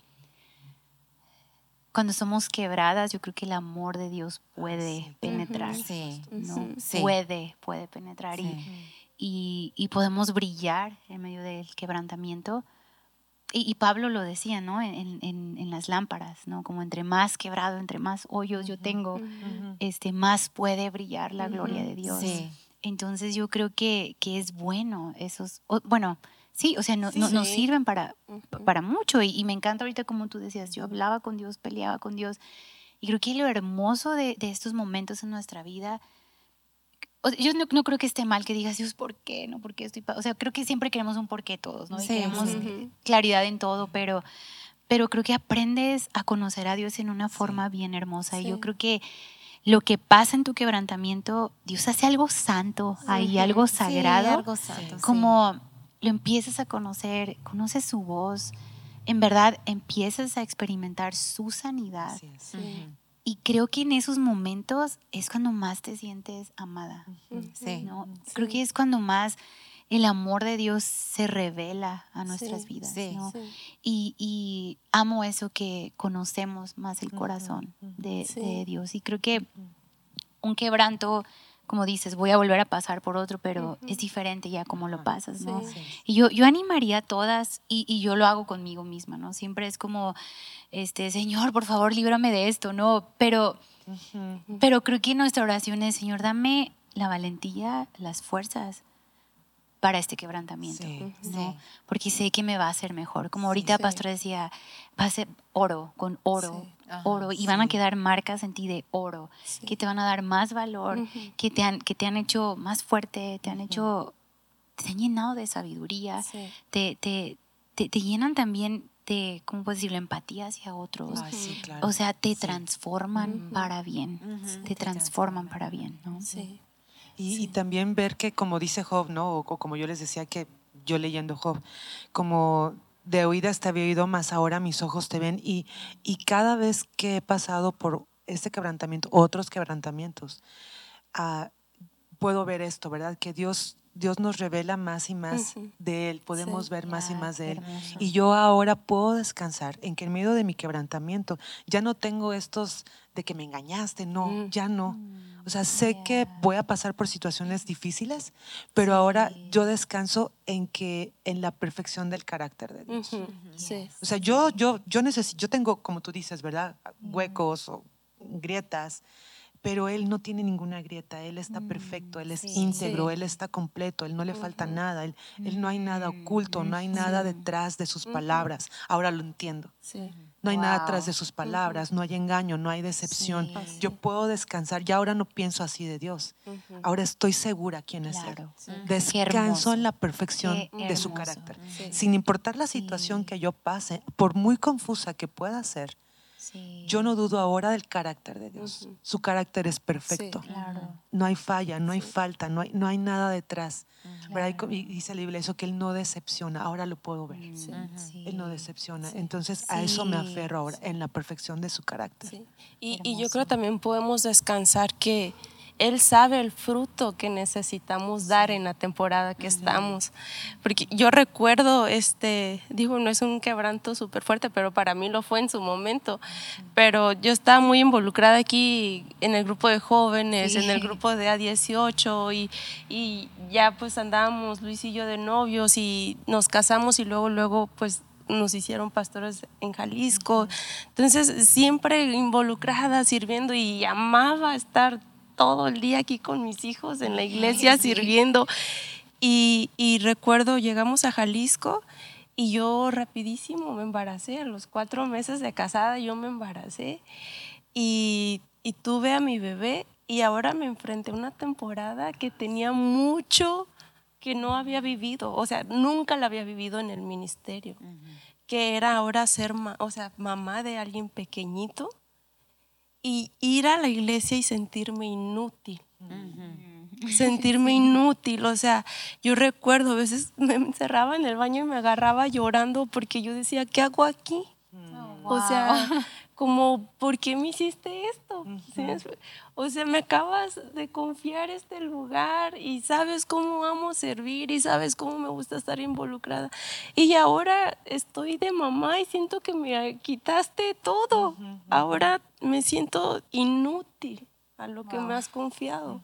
cuando somos quebradas, yo creo que el amor de Dios puede penetrar, Sí. ¿no? Sí. Puede, puede penetrar y, Sí. Y, y podemos brillar en medio del quebrantamiento. Y, y Pablo lo decía, ¿no? En, en- en las lámparas, ¿no? Como entre más quebrado, entre más hoyos yo tengo, este, más puede brillar la gloria de Dios. Sí. Entonces yo creo que, que es bueno esos, o- bueno, sí, o sea, no, no- nos Sí. sirven para, para mucho y, y me encanta ahorita como tú decías, yo hablaba con Dios, peleaba con Dios y creo que lo hermoso de, de estos momentos en nuestra vida, o sea, yo no, no creo que esté mal que digas, Dios, ¿por qué? No, ¿por qué estoy? pa-?" O sea, creo que siempre queremos un porqué todos, ¿no? Y Sí, queremos sí. claridad en todo, pero, pero creo que aprendes a conocer a Dios en una forma bien hermosa y yo Sí. creo que lo que pasa en tu quebrantamiento, Dios hace algo santo ahí, algo Sí, sagrado, algo santo, sí. como lo empiezas a conocer, conoces su voz, en verdad empiezas a experimentar su sanidad. Es. Sí. Y creo que en esos momentos es cuando más te sientes amada. Sí. ¿no? Creo que es cuando más el amor de Dios se revela a nuestras Sí, vidas. sí, ¿no? sí. Y, y amo eso que conocemos más el corazón de Dios. Y creo que un quebranto, como dices, voy a volver a pasar por otro, pero es diferente ya como lo pasas, ¿no? Sí. Y yo, yo animaría a todas, y, y yo lo hago conmigo misma, ¿no? Siempre es como, este, Señor, por favor, líbrame de esto, ¿no? Pero, pero creo que nuestra oración es, Señor, dame la valentía, las fuerzas para este quebrantamiento, Sí. ¿no? Sí. Porque sé que me va a hacer mejor. Como ahorita Sí. Pastor decía, va a ser oro, con oro. Ajá, oro, y van a quedar marcas en ti de oro, que te van a dar más valor, Ujú. que, te han, que te han hecho más fuerte, te han hecho, te han llenado de sabiduría, te, te, te, te llenan también de, ¿cómo puedo decirlo?, empatía hacia otros. Ay, claro. O sea, te transforman Ujú. para bien, te transforman para bien, ¿no? Sí. Y, y también ver que, como dice Job, ¿no? O, o como yo les decía que yo leyendo Job, como de oídas te había oído, más ahora mis ojos te ven. Y, y cada vez que he pasado por este quebrantamiento, otros quebrantamientos, ah, puedo ver esto, ¿verdad? Que Dios, Dios nos revela más y más de Él, podemos Sí. ver más y Ya, más de Él. hermoso. Y yo ahora puedo descansar en que en medio de mi quebrantamiento ya no tengo estos de que me engañaste, no, Mm. ya no. O sea, sé que voy a pasar por situaciones difíciles, pero ahora yo descanso en que en la perfección del carácter de Dios. Ujú. Sí. O sea, yo yo yo necesito yo tengo como tú dices, ¿verdad? Huecos o grietas, pero él no tiene ninguna grieta, él está perfecto, él es sí. íntegro, Sí. él está completo, él no le falta nada, él, él no hay nada oculto, no hay nada detrás de sus palabras. Ahora lo entiendo. Sí. No hay nada atrás de sus palabras, no hay engaño, no hay decepción. Sí. Yo puedo descansar, ya ahora no pienso así de Dios. Ahora estoy segura quién es Claro. Él. Descanso en la perfección de su carácter. Sí. Sin importar la situación que yo pase, por muy confusa que pueda ser, Sí. yo no dudo ahora del carácter de Dios. Su carácter es perfecto. Claro. No hay falla, no hay falta, no hay, no hay nada detrás. ¿verdad? Y co- Y dice la Biblia eso, que Él no decepciona. Ahora lo puedo ver. Sí. Él no decepciona. Entonces a eso me aferro ahora, en la perfección de su carácter. Sí. Y, y yo creo también podemos descansar que Él sabe el fruto que necesitamos dar en la temporada que estamos. Porque yo recuerdo, este, digo, no es un quebranto súper fuerte, pero para mí lo fue en su momento. Pero yo estaba muy involucrada aquí en el grupo de jóvenes, Sí. en el grupo de A18 y, y ya pues andábamos Luis y yo de novios y nos casamos y luego, luego pues nos hicieron pastores en Jalisco. Entonces, siempre involucrada, sirviendo y amaba estar todo el día aquí con mis hijos en la iglesia sirviendo. Y, y recuerdo, llegamos a Jalisco y yo rapidísimo me embaracé, a los cuatro meses de casada yo me embaracé y, y tuve a mi bebé y ahora me enfrenté a una temporada que tenía mucho que no había vivido, o sea, nunca la había vivido en el ministerio, que era ahora ser, o sea, mamá de alguien pequeñito y ir a la iglesia y sentirme inútil. Sentirme [LAUGHS] inútil, o sea, yo recuerdo a veces [LAUGHS] me encerraba en el baño y me agarraba llorando porque yo decía, ¿qué hago aquí? Oh, o sea, como, ¿por qué me hiciste esto? O sea, me acabas de confiar este lugar y sabes cómo amo servir y sabes cómo me gusta estar involucrada. Y ahora estoy de mamá y siento que me quitaste todo. Ahora me siento inútil a lo que me has confiado.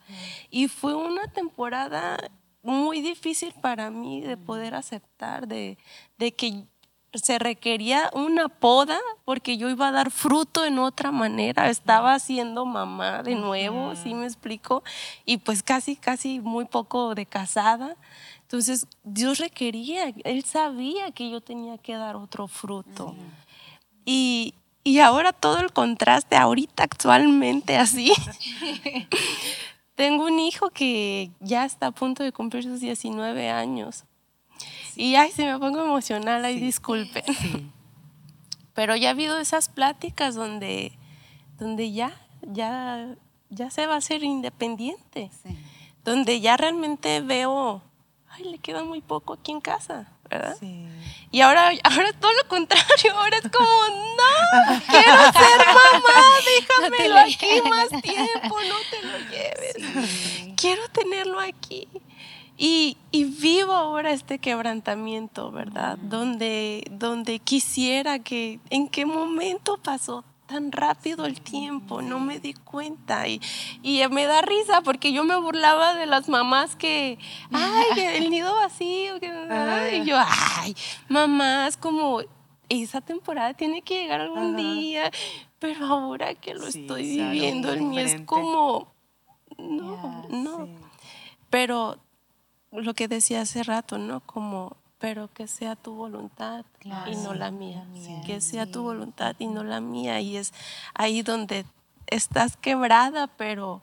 Y fue una temporada muy difícil para mí de poder aceptar, de, de que se requería una poda porque yo iba a dar fruto en otra manera. Estaba siendo mamá de nuevo, ¿sí me explico? Y pues casi, casi muy poco de casada. Entonces Dios requería, Él sabía que yo tenía que dar otro fruto. Y, y ahora todo el contraste, ahorita actualmente así. [LAUGHS] Tengo un hijo que ya está a punto de cumplir sus 19 años. Y ay, si me pongo emocional, ay, disculpen. Pero ya ha habido esas pláticas donde, donde ya, ya, ya se va a ser independiente. Donde ya realmente veo, ay, le queda muy poco aquí en casa, ¿verdad? Y ahora, ahora todo lo contrario, ahora es como, no, quiero ser mamá, déjamelo aquí más tiempo, no te lo lleves. Quiero tenerlo aquí. Y, vivo ahora este quebrantamiento, ¿verdad? Donde, donde quisiera que, ¿en qué momento pasó tan rápido el tiempo? No me di cuenta. Y, y me da risa porque yo me burlaba de las mamás que, ay, el [LAUGHS] nido vacío. y yo, ay, mamás, como esa temporada tiene que llegar algún día, pero ahora que lo estoy viviendo, el mío es como, no, no. Pero lo que decía hace rato, ¿no? Como, pero que sea tu voluntad y no la mía. Que sea tu voluntad y no la mía. Y es ahí donde estás quebrada, pero,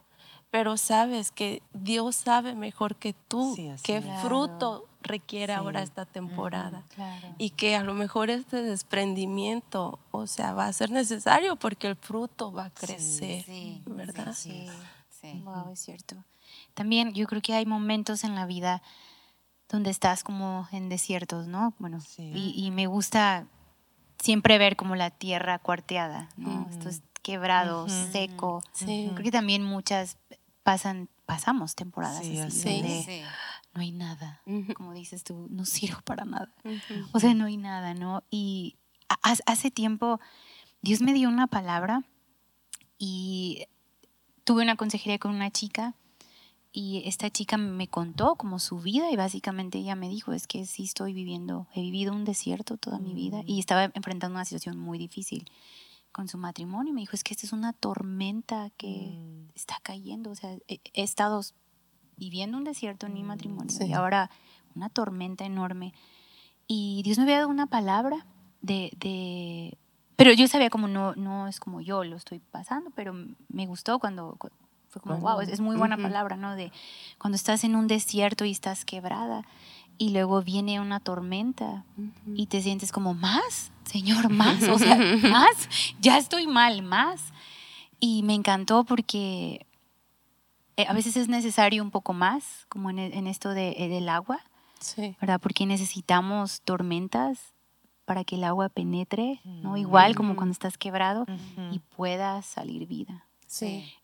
pero sabes que Dios sabe mejor que tú qué fruto requiere ahora esta temporada. Y que a lo mejor este desprendimiento, o sea, va a ser necesario porque el fruto va a crecer, ¿verdad? Sí, Wow, es cierto. También yo creo que hay momentos en la vida donde estás como en desiertos, ¿no? Bueno, y, me gusta siempre ver como la tierra cuarteada, ¿no? Esto es quebrado, seco. Creo que también muchas pasan, pasamos temporadas así, donde no hay nada, como dices tú, no sirvo para nada. O sea, no hay nada, ¿no? Y hace tiempo Dios me dio una palabra y tuve una consejería con una chica y esta chica me contó como su vida y básicamente ella me dijo, es que sí estoy viviendo, he vivido un desierto toda mi vida y estaba enfrentando una situación muy difícil con su matrimonio. Me dijo, es que esta es una tormenta que mm. está cayendo. O sea, he, estado viviendo un desierto en mi matrimonio y ahora una tormenta enorme. Y Dios me había dado una palabra de, de pero yo sabía como no, no es como yo lo estoy pasando, pero me gustó cuando, fue como, wow, es, muy buena palabra, ¿no? De cuando estás en un desierto y estás quebrada y luego viene una tormenta y te sientes como, más, Señor, más, o sea, [LAUGHS] más, ya estoy mal, más. Y me encantó porque eh, a veces es necesario un poco más, como en, en esto de, eh, del agua, ¿verdad? Porque necesitamos tormentas para que el agua penetre, ¿no? Igual como cuando estás quebrado y pueda salir vida.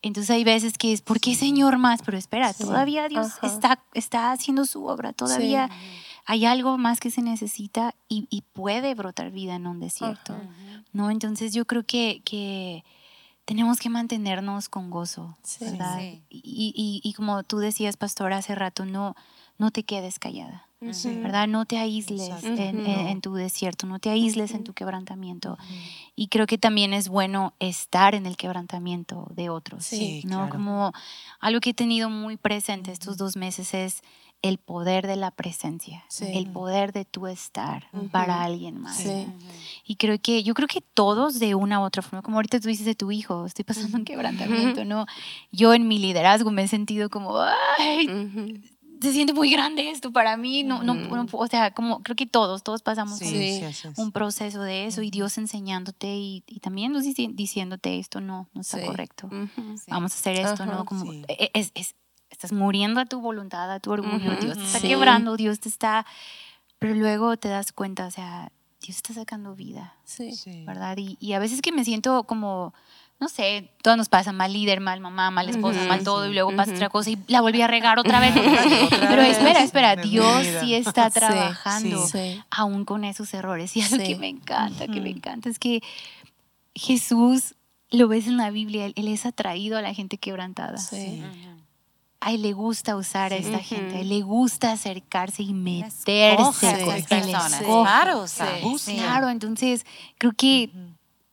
Entonces hay veces que es, ¿por qué Señor más? Pero espera, todavía Dios está, está haciendo su obra, todavía hay algo más que se necesita y, puede brotar vida en un desierto, ¿no? Entonces yo creo que, que tenemos que mantenernos con gozo, ¿verdad? Y, y, y, como tú decías, pastor, hace rato, no, no te quedes callada. ¿Verdad? No te aísles en, Ujú. en- en tu desierto, no te aísles en tu quebrantamiento. Y creo que también es bueno estar en el quebrantamiento de otros, Sí, ¿no? claro. Como algo que he tenido muy presente estos dos meses es el poder de la presencia, Sí. el poder de tu estar para alguien más. Sí. Y creo que, yo creo que todos de una u otra forma, como ahorita tú dices de tu hijo, estoy pasando un quebrantamiento, ¿no? Yo en mi liderazgo me he sentido como, ay. Se siente muy grande esto para mí, no, no, no puedo", o sea, como creo que todos, todos pasamos Sí, un proceso de eso y Dios enseñándote y, y también nos dici- diciéndote esto no, no está Sí. correcto. Vamos a hacer esto. ¿no? Como Sí. e- es, es- estás muriendo a tu voluntad, a tu orgullo. Dios te está Sí. quebrando, Dios te está, pero luego te das cuenta, o sea, Dios está sacando vida, Sí. Sí. ¿verdad? Y, y a veces que me siento como, no sé, todo nos pasa, mal líder, mal mamá, mal esposa, mal todo, y luego pasa otra cosa y la volví a regar otra vez. [LAUGHS] Otra Pero espera, espera, Dios sí está trabajando sí. aún con esos errores. Y algo Sí. que me encanta, que me encanta, es que Jesús, lo ves en la Biblia, él, él es atraído a la gente quebrantada. Sí. A él le gusta usar a esta gente, a él le gusta acercarse y meterse con personas. Sí. Claro, entonces creo que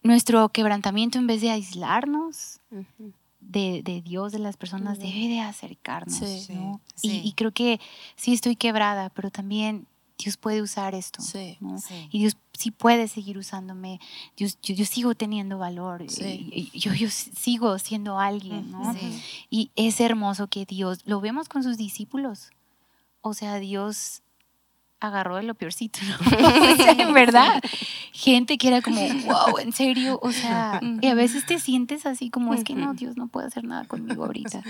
nuestro quebrantamiento en vez de aislarnos Ujú. de, de Dios, de las personas, debe de acercarnos. Sí. ¿no? Sí. Y, y creo que sí estoy quebrada, pero también Dios puede usar esto. Sí. ¿no? Y Dios sí puede seguir usándome. Dios, yo, yo sigo teniendo valor. Yo, yo sigo siendo alguien. ¿no? Sí. Y es hermoso que Dios, lo vemos con sus discípulos. O sea, Dios agarró de lo peorcito, ¿no? [LAUGHS] O sea, en verdad. Gente que era como, wow, en serio. O sea, y a veces te sientes así como, es que no, Dios no puede hacer nada conmigo ahorita.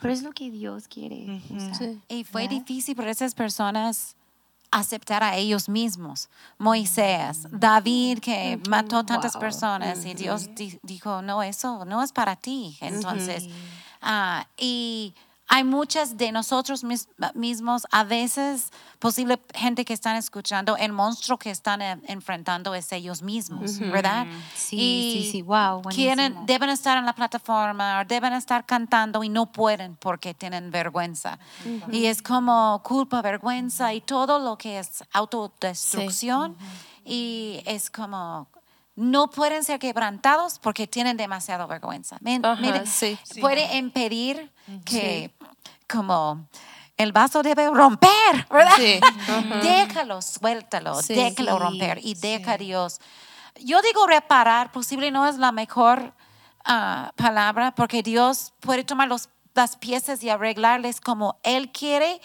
Pero es lo que Dios quiere. Sí. Y fue ¿verdad? difícil para esas personas aceptar a ellos mismos. Moisés, David, que mató tantas Wow. personas y Dios di- dijo, no, eso no es para ti. Entonces, ah, y hay muchas de nosotros mis- mismos, a veces, posible gente que están escuchando, el monstruo que están eh, enfrentando es ellos mismos, ¿verdad? Sí, Y sí, sí, wow, quieren, buenísimo. deben estar en la plataforma, deben estar cantando y no pueden porque tienen vergüenza. Y es como culpa, vergüenza y todo lo que es autodestrucción. Y es como, no pueden ser quebrantados porque tienen demasiada vergüenza. Ajá, sí. Puede impedir que, como, el vaso debe romper, ¿verdad? Sí. [LAUGHS] Déjalo, suéltalo, Sí. déjalo Sí, romper y deja a Dios. Yo digo reparar, posible no es la mejor ah, palabra, porque Dios puede tomar los, las piezas y arreglarles como Él quiere,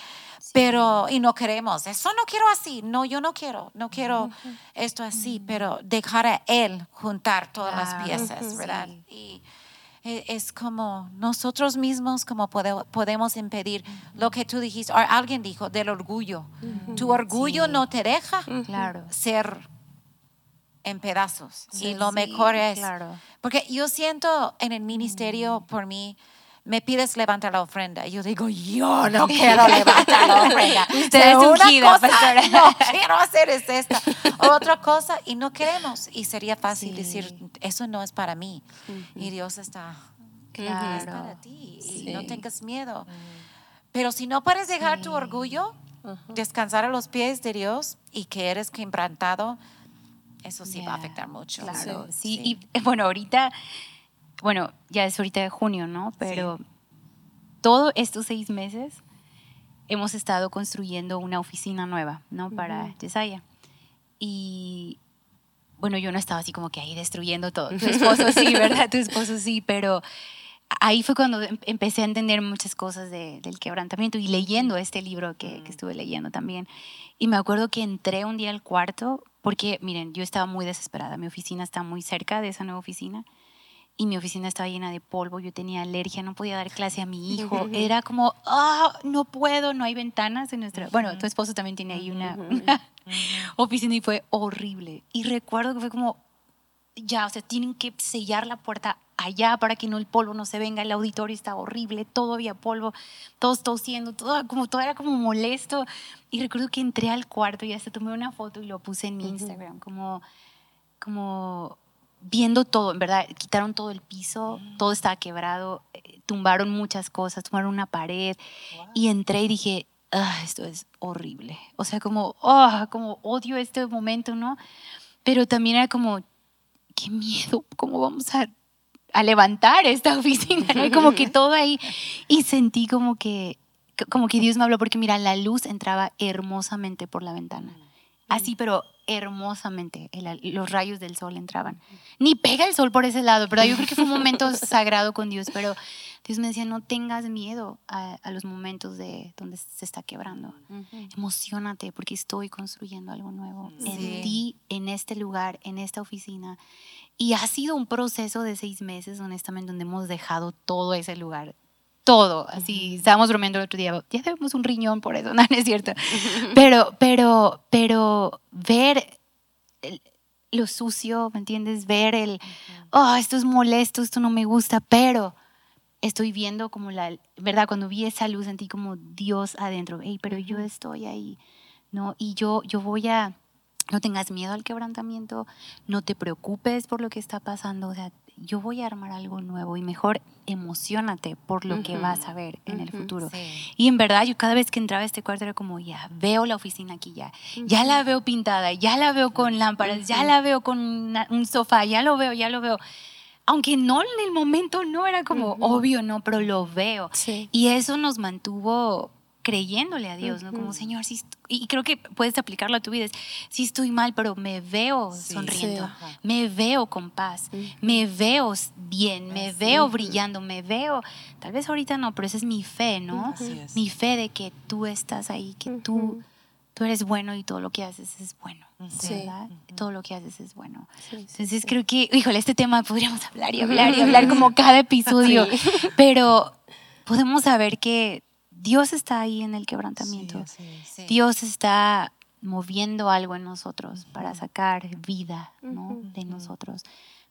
pero, y no queremos, eso no quiero así, no, yo no quiero, no quiero esto así, pero dejar a Él juntar todas las Claro, piezas, ¿verdad? sí. Y es como nosotros mismos como pode- podemos impedir lo que tú dijiste, o alguien dijo, del orgullo. Tu orgullo Sí. no te deja ser en pedazos. Sí, y lo sí, mejor es, claro. porque yo siento en el ministerio Mm. por mí, me pides levantar la ofrenda. Y yo digo, yo [LAUGHS] no quiero levantar la ofrenda. [LAUGHS] Usted ungida, no [LAUGHS] quiero hacer es esta. Otra cosa, y no queremos. Y sería fácil Sí. decir, eso no es para mí. Y Dios está, Claro. es para ti. Y no tengas miedo. Pero si no puedes dejar tu orgullo, descansar a los pies de Dios y que eres quebrantado, eso sí va a afectar mucho. Claro, sí. Sí. Y eh, bueno, ahorita, bueno, ya es ahorita de junio, ¿no? Pero todos estos seis meses hemos estado construyendo una oficina nueva, ¿no? Para Yesaya. Y bueno, yo no estaba así como que ahí destruyendo todo. Tu esposo sí, ¿verdad? Tu esposo sí, pero ahí fue cuando em- empecé a entender muchas cosas de- del quebrantamiento y leyendo este libro que, que estuve leyendo también. Y me acuerdo que entré un día al cuarto, porque miren, yo estaba muy desesperada. Mi oficina está muy cerca de esa nueva oficina y mi oficina estaba llena de polvo, yo tenía alergia, no podía dar clase a mi [LAUGHS] hijo. Era como, ah, no puedo, no hay ventanas en nuestra... Bueno, tu esposo también tiene ahí una, una oficina y fue horrible. Y recuerdo que fue como, ya, o sea, tienen que sellar la puerta allá para que no el polvo no se venga, el auditorio está horrible, todo había polvo, todos tosiendo, todo, como, todo era como molesto. Y recuerdo que entré al cuarto y hasta tomé una foto y lo puse en mi Instagram, como, como viendo todo, en verdad, quitaron todo el piso, todo estaba quebrado, eh, tumbaron muchas cosas, tumbaron una pared y entré y dije, ah, esto es horrible. O sea, como, oh, como odio este momento, ¿no? Pero también era como, qué miedo, ¿cómo vamos a, a levantar esta oficina? ¿no? Como que todo ahí. Y sentí como que, como que Dios me habló, porque mira, la luz entraba hermosamente por la ventana. Así, pero hermosamente los rayos del sol entraban. Ni pega el sol por ese lado, pero yo creo que fue un momento [LAUGHS] sagrado con Dios, pero Dios me decía, no tengas miedo a, los momentos de donde se está quebrando. Emocionate porque estoy construyendo algo nuevo en ti, en este lugar, en esta oficina. Y ha sido un proceso de seis meses, honestamente, donde hemos dejado todo ese lugar todo, así, estábamos bromeando el otro día, ya tenemos un riñón por eso, [LAUGHS] no, es cierto, pero, pero, pero ver lo sucio, ¿me entiendes? Ver el, oh, esto es molesto, esto no me gusta, pero estoy viendo como la, ¿verdad? Cuando vi esa luz sentí como Dios adentro, hey, pero yo estoy ahí, ¿no? Y yo, yo voy a, no tengas miedo al quebrantamiento, no te preocupes por lo que está pasando, o sea, yo voy a armar algo nuevo y mejor emocionate por lo que vas a ver en el futuro. Y en verdad, yo cada vez que entraba a este cuarto era como, ya veo la oficina aquí ya, ya la veo pintada, ya la veo con lámparas, ya la veo con un sofá, ya lo veo, ya lo veo. Aunque no en el momento no era como obvio, no, pero lo veo. Y eso nos mantuvo creyéndole a Dios, ¿no? Como, Señor, si y creo que puedes aplicarlo a tu vida, si estoy mal, pero me veo sonriendo, me veo con paz, me veo bien, me veo brillando, me veo, tal vez ahorita no, pero esa es mi fe, ¿no? Mi fe de que tú estás ahí, que tú, tú eres bueno y todo lo que haces es bueno, ¿verdad? Todo lo que haces es bueno. Entonces creo que, híjole, este tema podríamos hablar y hablar y hablar como cada [LAUGHS] episodio, pero podemos saber que Dios está ahí en el quebrantamiento. Dios está moviendo algo en nosotros para sacar vida de nosotros,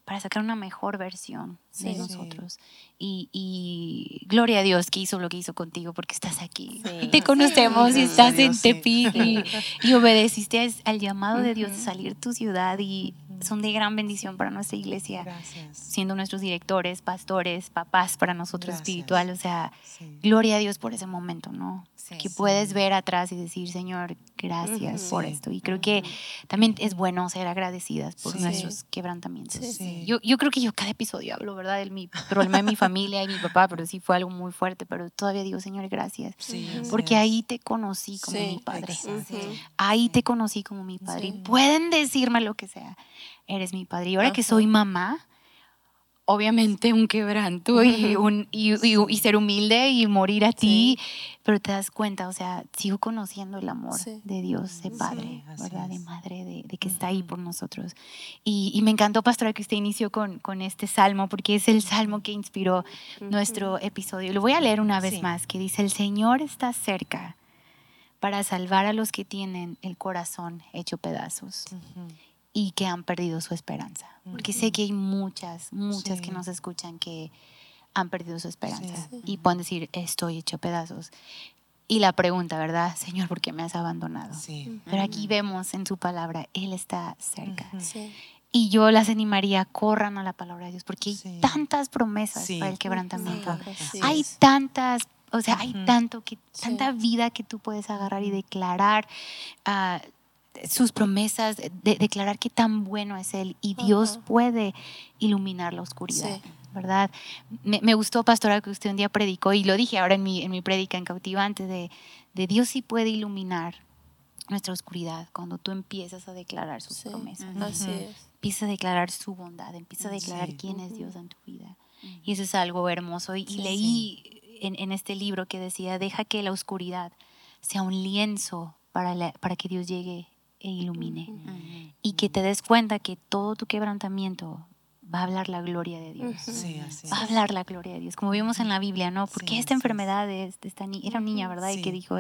para sacar una mejor versión de nosotros. Y, gloria a Dios que hizo lo que hizo contigo porque estás aquí. [LAUGHS] Te conocemos y estás en Tepic y, obedeciste al llamado de Dios de salir tu ciudad y son de gran bendición para nuestra iglesia, siendo nuestros directores, pastores, papás para nosotros espiritual. O sea, gloria a Dios por ese momento, ¿no? Que puedes ver atrás y decir, Señor, gracias por esto. Y creo que también es bueno ser agradecidas por nuestros quebrantamientos. Yo, yo creo que yo cada episodio hablo, ¿verdad? De mi problema de mi familia y mi papá, pero sí fue algo muy fuerte, pero todavía digo, Señor, gracias. porque ahí te conocí como mi padre. Ahí te conocí como mi padre. Y pueden decirme lo que sea eres mi padre. Y ahora que soy mamá, obviamente un quebranto y, un, y, ser humilde y morir a ti, pero te das cuenta, o sea, sigo conociendo el amor de Dios, de Padre, ¿verdad? De Madre, de, que está ahí por nosotros. Y, me encantó, Pastora, que usted inició con, con este salmo, porque es el salmo que inspiró nuestro episodio. Lo voy a leer una vez más, que dice, el Señor está cerca para salvar a los que tienen el corazón hecho pedazos y que han perdido su esperanza. Porque sé que hay muchas, muchas que nos escuchan que han perdido su esperanza y pueden decir, estoy hecho pedazos. Y la pregunta, ¿verdad? [LAUGHS] Señor, ¿por qué me has abandonado? Pero aquí vemos en su palabra, Él está cerca. Y yo las animaría, corran a la palabra de Dios, porque hay tantas promesas para el quebrantamiento. Hay tantas o sea, hay tanto que, tanta vida que tú puedes agarrar y declarar. Uh, sus promesas, de declarar que tan bueno es Él y Dios puede iluminar la oscuridad. ¿Verdad? Me, gustó, pastora, que usted un día predicó, y lo dije ahora en mi, en mi prédica en cautivante, de, de Dios sí puede iluminar nuestra oscuridad cuando tú empiezas a declarar sus promesas. Empiezas a declarar su bondad, empiezas a declarar quién es Dios en tu vida. Y eso es algo hermoso. Y, leí en, en, este libro que decía, deja que la oscuridad sea un lienzo para, para que Dios llegue e ilumine. Y que te des cuenta que todo tu quebrantamiento va a hablar la gloria de Dios. va a hablar la gloria de Dios. Como vimos en la Biblia, ¿no? Porque esta enfermedad es, esta era una niña, ¿verdad? Y que dijo,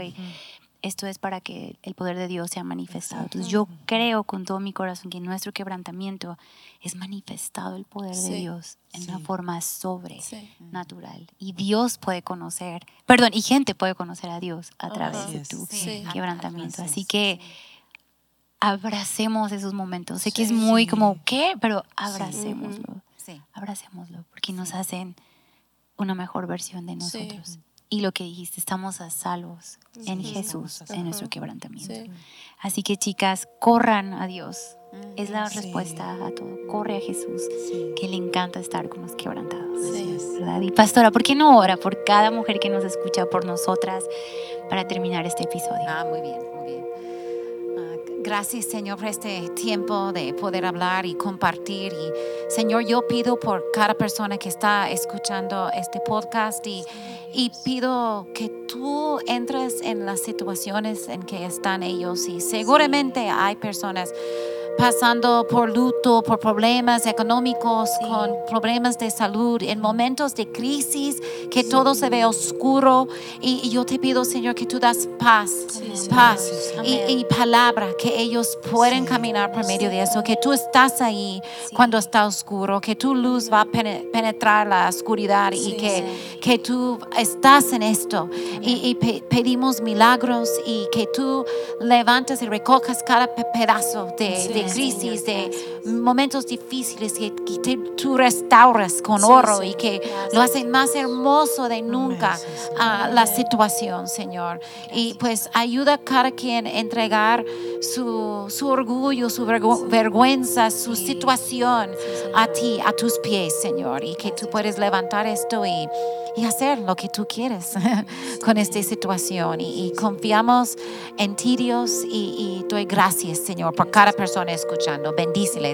esto es para que el poder de Dios sea manifestado. Entonces yo creo con todo mi corazón que en nuestro quebrantamiento es manifestado el poder de Dios en una forma sobrenatural. Y Dios puede conocer, perdón, y gente puede conocer a Dios a través de tu quebrantamiento. Así que abracemos esos momentos. Sé que es muy como, ¿qué? Pero abracémoslo. Sí. Abracémoslo, porque nos hacen una mejor versión de nosotros. y lo que dijiste, estamos a salvos en Jesús, en nuestro quebrantamiento. Así que chicas, corran a Dios. Es la respuesta a todo. Corre a Jesús, que le encanta estar con los quebrantados. ¿verdad? Y pastora, ¿por qué no ora por cada mujer que nos escucha, por nosotras, para terminar este episodio? Ah, muy bien, gracias, Señor, por este tiempo de poder hablar y compartir. Y, Señor, yo pido por cada persona que está escuchando este podcast y, y pido que tú entres en las situaciones en que están ellos. Y seguramente hay personas pasando por luto, por problemas económicos, con problemas de salud, en momentos de crisis, que todo se ve oscuro. Y, yo te pido, Señor, que tú das paz, paz y, palabra, que ellos pueden caminar por medio de eso, que tú estás ahí cuando está oscuro, que tu luz va a penetrar la oscuridad y que, que tú estás en esto. Y, pedimos milagros y que tú levantes y recojas cada pedazo de crisis, de momentos difíciles, que, tú restauras con oro y que lo hace más hermoso de nunca a la situación, Señor. Y pues ayuda a cada quien a entregar su, su orgullo, su vergüenza, su situación a ti, a tus pies, Señor. Y que tú puedes levantar esto y y hacer lo que tú quieres [LAUGHS] con esta situación. Y, confiamos en ti, Dios, y, y, doy gracias, Señor, por cada persona escuchando. Bendíceles